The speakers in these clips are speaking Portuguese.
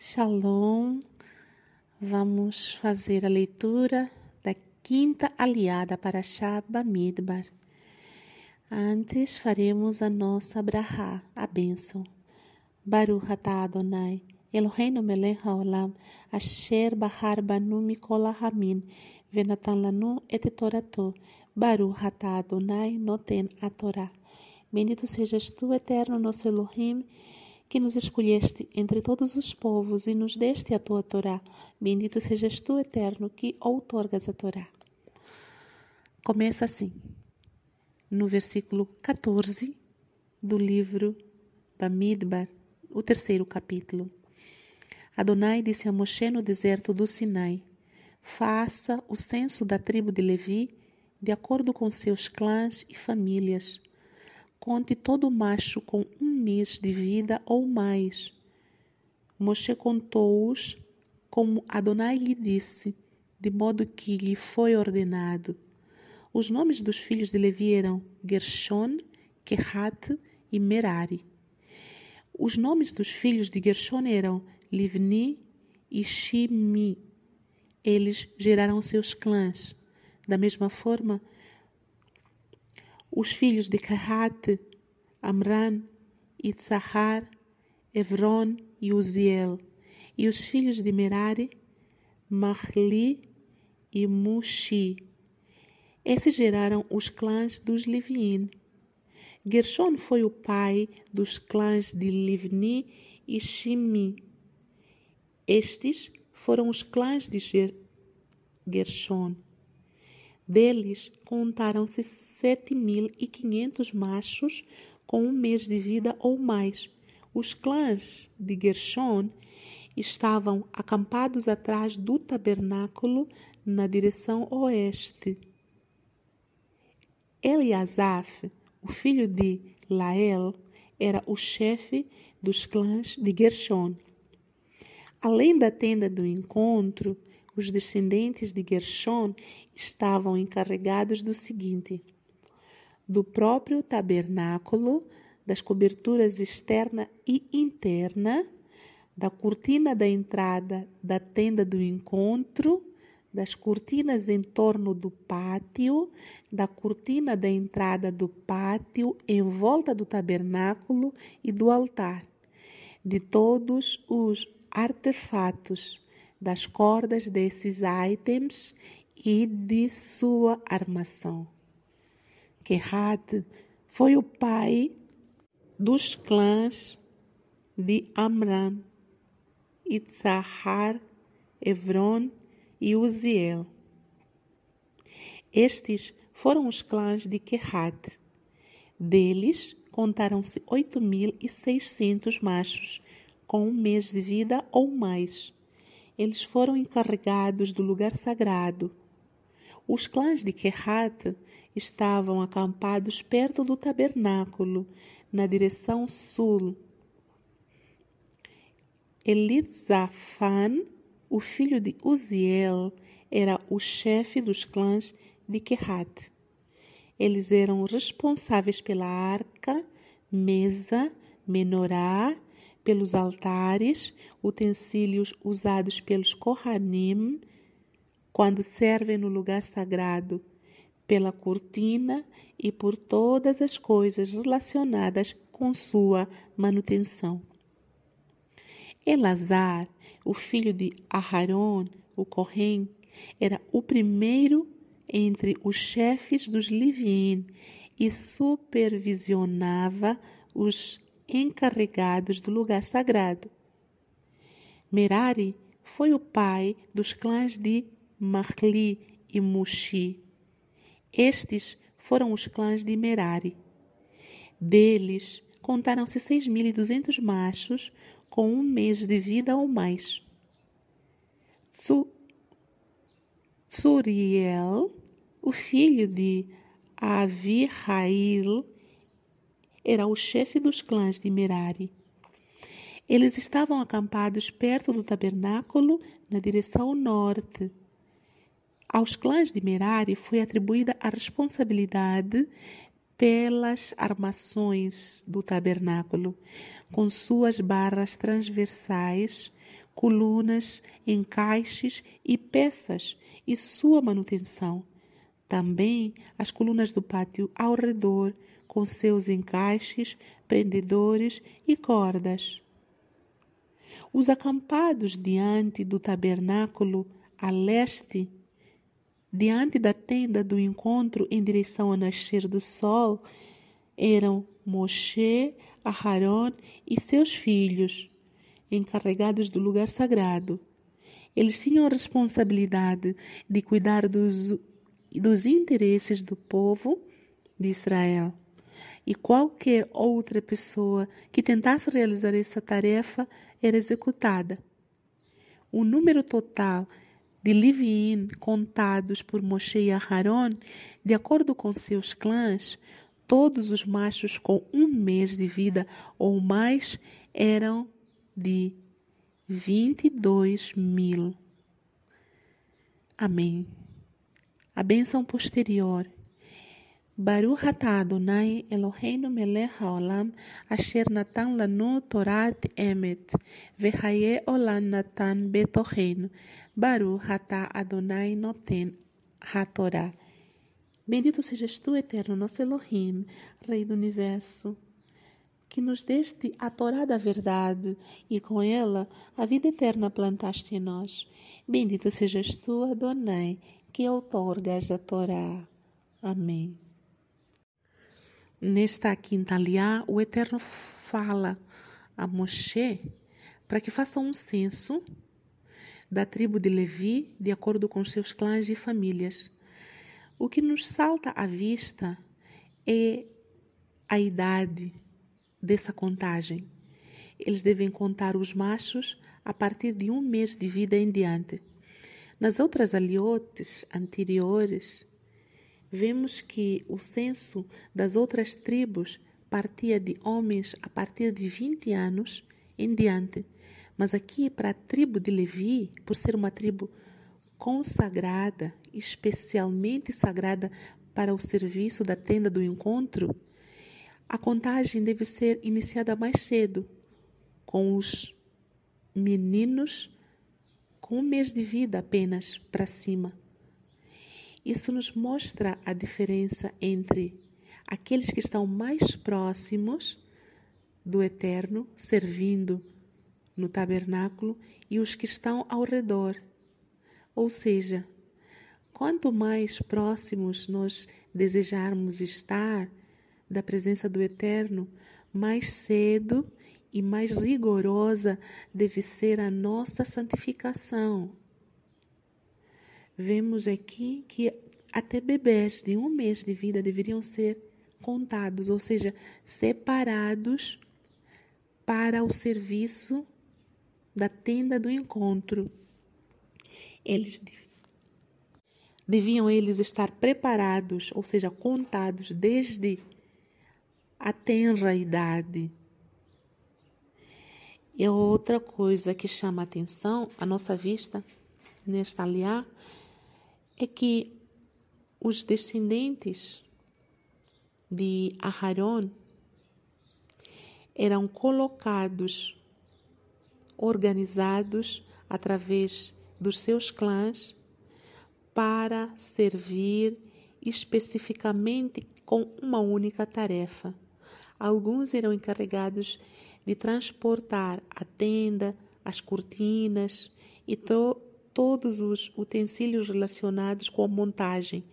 Shalom. Vamos fazer a leitura da quinta aliada para Shabba Midbar. Antes faremos a nossa brahá, a bênção. Baruch atah Adonai, Eloheinu melech haolam, asher bahar banu mikol hamin, venatan lanu et torato. Baruch atah Adonai noten a. Bendito sejas tu, eterno nosso Elohim, que nos escolheste entre todos os povos e nos deste a tua Torá. Bendito sejas tu, eterno, que outorgas a Torá. Começa assim, no versículo 14 do livro Bamidbar, o terceiro capítulo. Adonai disse a Moshe no deserto do Sinai: Faça o censo da tribo de Levi de acordo com seus clãs e famílias conte todo macho com um mês de vida ou mais. Moshe contou-os como Adonai lhe disse, de modo que lhe foi ordenado. Os nomes dos filhos de Levi eram Gershon, Kehat e Merari. Os nomes dos filhos de Gershon eram Livni e Shimi. Eles geraram seus clãs. Da mesma forma, os filhos de Kehat, Amran, Itzahar, Evron e Uziel, e os filhos de Merari, Mahli e Mushi. Esses geraram os clãs dos Livin. Gershon foi o pai dos clãs de Livni e Shimi. Estes foram os clãs de Gershon. Deles contaram-se sete mil e quinhentos machos com um mês de vida ou mais. Os clãs de Gershon estavam acampados atrás do tabernáculo na direção oeste. Eliasaf, o filho de Lael, era o chefe dos clãs de Gershon. Além da tenda do encontro, os descendentes de Gershon estavam encarregados do seguinte: do próprio tabernáculo, das coberturas externa e interna, da cortina da entrada da tenda do encontro, das cortinas em torno do pátio, da cortina da entrada do pátio em volta do tabernáculo e do altar, de todos os artefatos das cordas desses itens e de sua armação. Kehat foi o pai dos clãs de Amram, Itzahar, Evron e Uziel. Estes foram os clãs de Kehat. Deles contaram-se oito mil e seiscentos machos, com um mês de vida ou mais eles foram encarregados do lugar sagrado. Os clãs de Kehat estavam acampados perto do tabernáculo, na direção sul. Elitzafan, o filho de Uziel, era o chefe dos clãs de Kehat. Eles eram responsáveis pela arca, mesa, menorá pelos altares, utensílios usados pelos Kohanim, quando servem no lugar sagrado, pela cortina e por todas as coisas relacionadas com sua manutenção. Elazar, o filho de Aharon, o Kohen, era o primeiro entre os chefes dos Livim e supervisionava os encarregados do lugar sagrado. Merari foi o pai dos clãs de Mahli e Mushi. Estes foram os clãs de Merari. Deles contaram-se seis mil e duzentos machos com um mês de vida ou mais. Tsuriel, o filho de Avihail, era o chefe dos clãs de Merari. Eles estavam acampados perto do tabernáculo, na direção norte. Aos clãs de Merari foi atribuída a responsabilidade pelas armações do tabernáculo, com suas barras transversais, colunas, encaixes e peças e sua manutenção. Também as colunas do pátio ao redor, com seus encaixes, prendedores e cordas. Os acampados diante do tabernáculo a leste, diante da tenda do encontro em direção ao nascer do sol, eram Moshe, Aharon e seus filhos, encarregados do lugar sagrado. Eles tinham a responsabilidade de cuidar dos, dos interesses do povo de Israel. E qualquer outra pessoa que tentasse realizar essa tarefa era executada. O número total de Livim contados por Moshe e Aharon, de acordo com seus clãs, todos os machos com um mês de vida ou mais eram de 22 mil. Amém. A bênção posterior. Baruch atah Adonai Eloheinu melech haolam asher natan lanu torat emet vehaye olam natan betocheinu Baruch atah Adonai noten hatorah Bendito sejas tu, eterno nosso Elohim, Rei do universo, que nos deste a Torá da verdade e com ela a vida eterna plantaste em nós. Bendito sejas tu, Adonai, que outorgas a Torá. Amém. Nesta quinta aliá, o Eterno fala a Moshe para que faça um censo da tribo de Levi de acordo com seus clãs e famílias o que nos salta à vista é a idade dessa contagem. Eles devem contar os machos a partir de um mês de vida em diante. Nas outras aliotes anteriores, vemos que o censo das outras tribos partia de homens a partir de 20 anos em diante. Mas aqui, para a tribo de Levi, por ser uma tribo consagrada, especialmente sagrada para o serviço da tenda do encontro, a contagem deve ser iniciada mais cedo, com os meninos com um mês de vida apenas para cima. Isso nos mostra a diferença entre aqueles que estão mais próximos do Eterno, servindo no tabernáculo, e os que estão ao redor ou seja, quanto mais próximos nós desejarmos estar da presença do Eterno, mais cedo e mais rigorosa deve ser a nossa santificação. Vemos aqui que até bebês de um mês de vida deveriam ser contados, ou seja, separados para o serviço da tenda do encontro eles deviam eles estar preparados, ou seja, contados desde a tenra idade. E outra coisa que chama a atenção, a nossa vista, nesta aliá, é que os descendentes de Aharon eram colocados, organizados através dos seus clãs para servir especificamente com uma única tarefa. Alguns eram encarregados de transportar a tenda, as cortinas e to todos os utensílios relacionados com a montagem.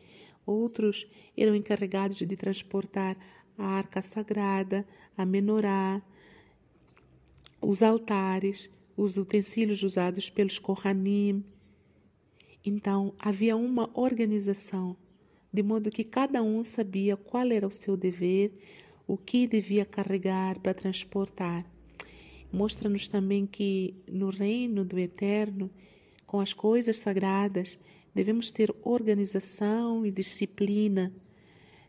Outros eram encarregados de transportar a arca sagrada, a menorá, os altares, os utensílios usados pelos Kohanim. Então, havia uma organização, de modo que cada um sabia qual era o seu dever, o que devia carregar para transportar. Mostra-nos também que no reino do Eterno, com as coisas sagradas, devemos ter organização e disciplina,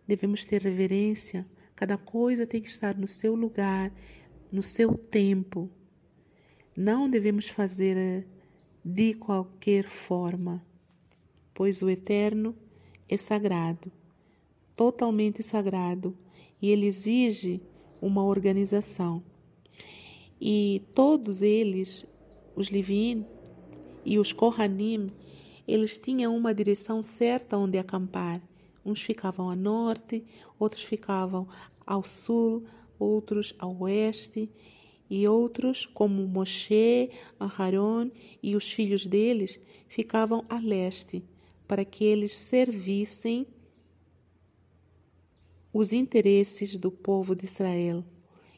devemos ter reverência. Cada coisa tem que estar no seu lugar, no seu tempo. Não devemos fazer eh, de qualquer forma, pois o Eterno é sagrado, totalmente sagrado, e ele exige uma organização. E todos eles os Livin e os Kohanim, eles tinham uma direção certa onde acampar. Uns ficavam a norte, outros ficavam ao sul, outros ao oeste, e outros, como Moshe, Aharon e os filhos deles, ficavam a leste, para que eles servissem os interesses do povo de Israel.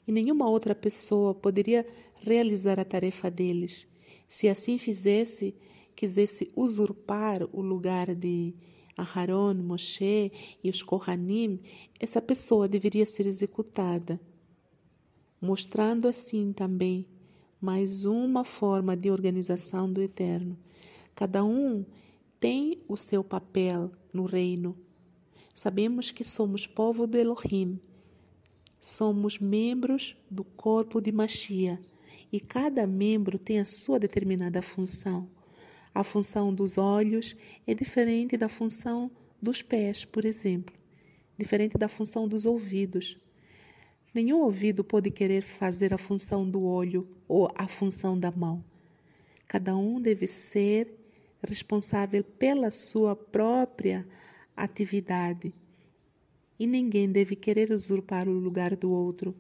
E nenhuma outra pessoa poderia realizar a tarefa deles. Se assim fizesse, quisesse usurpar o lugar de Aharon, Moshe e os Kohanim, essa pessoa deveria ser executada, mostrando assim também mais uma forma de organização do Eterno. Cada um tem o seu papel no reino. Sabemos que somos povo do Elohim, somos membros do corpo de Machia e cada membro tem a sua determinada função. A função dos olhos é diferente da função dos pés, por exemplo, diferente da função dos ouvidos. Nenhum ouvido pode querer fazer a função do olho ou a função da mão. Cada um deve ser responsável pela sua própria atividade e ninguém deve querer usurpar o lugar do outro.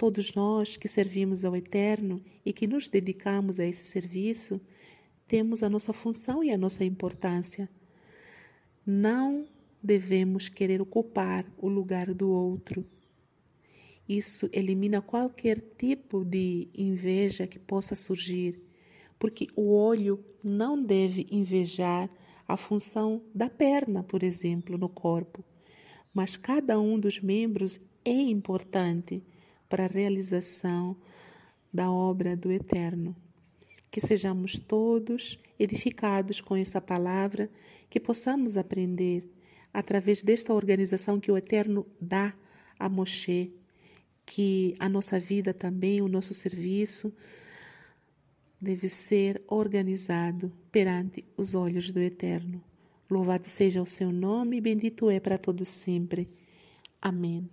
Todos nós que servimos ao Eterno e que nos dedicamos a esse serviço, temos a nossa função e a nossa importância. Não devemos querer ocupar o lugar do outro. Isso elimina qualquer tipo de inveja que possa surgir, porque o olho não deve invejar a função da perna, por exemplo, no corpo mas cada um dos membros é importante para a realização da obra do Eterno. Que sejamos todos edificados com essa palavra, que possamos aprender através desta organização que o Eterno dá a Moshe, que a nossa vida também, o nosso serviço, deve ser organizado perante os olhos do Eterno. Louvado seja o seu nome bendito é para todos sempre. Amém.